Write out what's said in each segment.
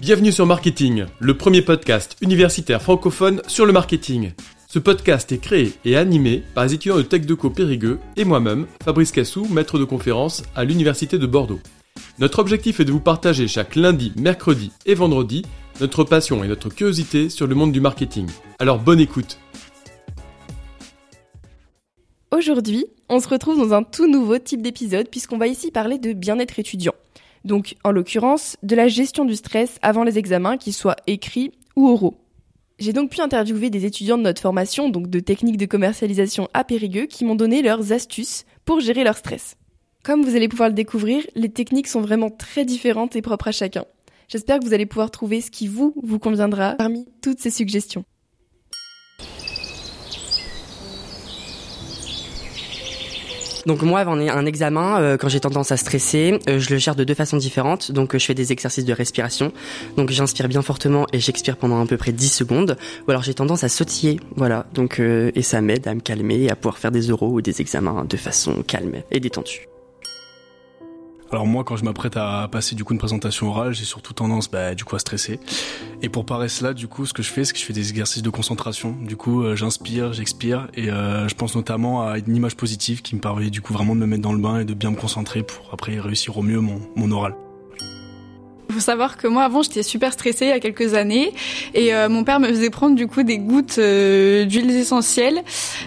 Bienvenue sur Marketing, le premier podcast universitaire francophone sur le marketing. Ce podcast est créé et animé par les étudiants de TechDeco Périgueux et moi-même, Fabrice Cassou, maître de conférence à l'Université de Bordeaux. Notre objectif est de vous partager chaque lundi, mercredi et vendredi notre passion et notre curiosité sur le monde du marketing. Alors bonne écoute Aujourd'hui, on se retrouve dans un tout nouveau type d'épisode puisqu'on va ici parler de bien-être étudiant. Donc, en l'occurrence, de la gestion du stress avant les examens, qu'ils soient écrits ou oraux. J'ai donc pu interviewer des étudiants de notre formation, donc de techniques de commercialisation à Périgueux, qui m'ont donné leurs astuces pour gérer leur stress. Comme vous allez pouvoir le découvrir, les techniques sont vraiment très différentes et propres à chacun. J'espère que vous allez pouvoir trouver ce qui vous, vous conviendra parmi toutes ces suggestions. Donc moi, avant un examen, euh, quand j'ai tendance à stresser, euh, je le gère de deux façons différentes. Donc euh, je fais des exercices de respiration. Donc j'inspire bien fortement et j'expire pendant à peu près 10 secondes. Ou alors j'ai tendance à sautiller, voilà. Donc et ça m'aide à me calmer et à pouvoir faire des oraux ou des examens de façon calme et détendue. Alors moi, quand je m'apprête à passer du coup une présentation orale, j'ai surtout tendance bah, du coup à stresser. Et pour parer cela, du coup, ce que je fais, c'est que je fais des exercices de concentration. Du coup, euh, j'inspire, j'expire, et euh, je pense notamment à une image positive qui me permet du coup vraiment de me mettre dans le bain et de bien me concentrer pour après réussir au mieux mon, mon oral. Faut savoir que moi avant j'étais super stressée il y a quelques années et euh, mon père me faisait prendre du coup des gouttes euh, d'huiles essentielles.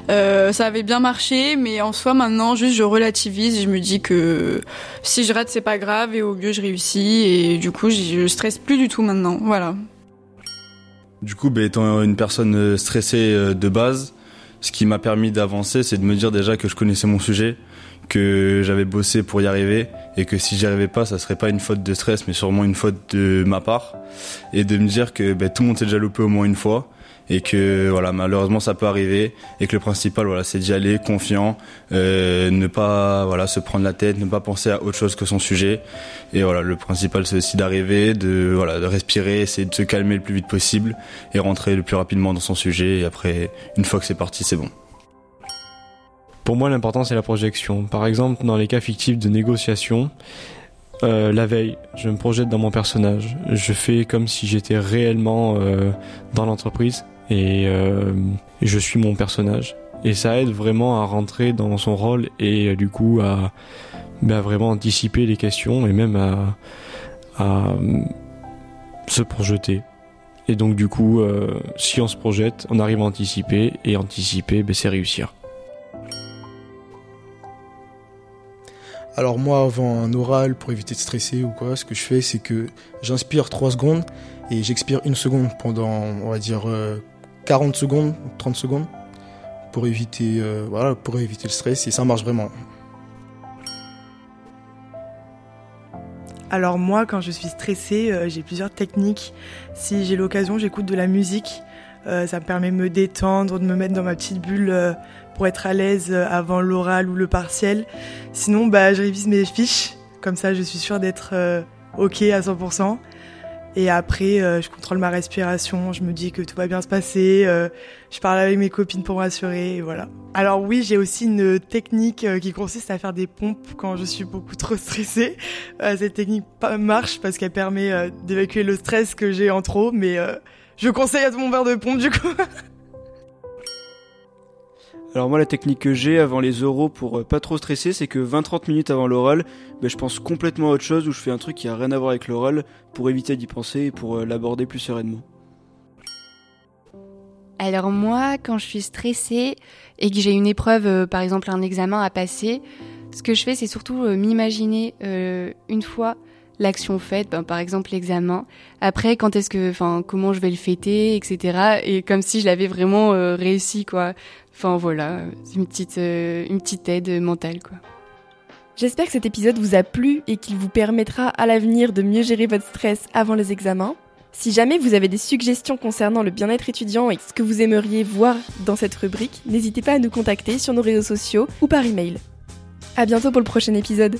Euh, ça avait bien marché mais en soi maintenant juste je relativise, je me dis que si je rate c'est pas grave et au mieux je réussis et du coup je stresse plus du tout maintenant. Voilà. Du coup, bah, étant une personne stressée de base, ce qui m'a permis d'avancer, c'est de me dire déjà que je connaissais mon sujet, que j'avais bossé pour y arriver et que si j'y arrivais pas, ça serait pas une faute de stress, mais sûrement une faute de ma part et de me dire que ben, tout le monde s'est déjà loupé au moins une fois et que voilà malheureusement ça peut arriver et que le principal voilà c'est d'y aller confiant euh, ne pas voilà se prendre la tête ne pas penser à autre chose que son sujet et voilà le principal c'est aussi d'arriver de voilà de respirer essayer de se calmer le plus vite possible et rentrer le plus rapidement dans son sujet et après une fois que c'est parti c'est bon pour moi, l'important, c'est la projection. Par exemple, dans les cas fictifs de négociation, euh, la veille, je me projette dans mon personnage. Je fais comme si j'étais réellement euh, dans l'entreprise et euh, je suis mon personnage. Et ça aide vraiment à rentrer dans son rôle et du coup à bah, vraiment anticiper les questions et même à, à se projeter. Et donc du coup, si on se projette, on arrive à anticiper et anticiper, bah, c'est réussir. Alors moi, avant un oral, pour éviter de stresser ou quoi, ce que je fais, c'est que j'inspire 3 secondes et j'expire une seconde pendant, on va dire, 40 euh, secondes, 30 secondes, pour éviter, euh, voilà, pour éviter le stress et ça marche vraiment. Alors moi, quand je suis stressée, euh, j'ai plusieurs techniques. Si j'ai l'occasion, j'écoute de la musique. ça me permet de me détendre, de me mettre dans ma petite bulle pour être à l'aise euh, avant l'oral ou le partiel. Sinon, bah, je révise mes fiches. Comme ça, je suis sûre d'être euh, OK à 100%. Et après, euh, je contrôle ma respiration, je me dis que tout va bien se passer, je parle avec mes copines pour m'assurer, et voilà. Alors oui, j'ai aussi une technique qui consiste à faire des pompes quand je suis beaucoup trop stressée. cette technique marche parce qu'elle permet d'évacuer le stress que j'ai en trop, mais je conseille à tout mon verre de pompe du coup. Alors moi la technique que j'ai avant les oraux pour euh, pas trop stresser c'est que 20-30 minutes avant l'oral ben, je pense complètement à autre chose ou je fais un truc qui a rien à voir avec l'oral pour éviter d'y penser et pour euh, l'aborder plus sereinement. Alors moi quand je suis stressée et que j'ai une épreuve euh, par exemple un examen à passer ce que je fais c'est surtout m'imaginer une fois l'action faite, ben, par exemple l'examen. Après, quand est-ce que, enfin, comment je vais le fêter, etc. Et comme si je l'avais vraiment réussi, quoi. Enfin voilà, une petite, euh, une petite aide mentale quoi. J'espère que cet épisode vous a plu et qu'il vous permettra à l'avenir de mieux gérer votre stress avant les examens. Si jamais vous avez des suggestions concernant le bien-être étudiant et ce que vous aimeriez voir dans cette rubrique, n'hésitez pas à nous contacter sur nos réseaux sociaux ou par email. À bientôt pour le prochain épisode.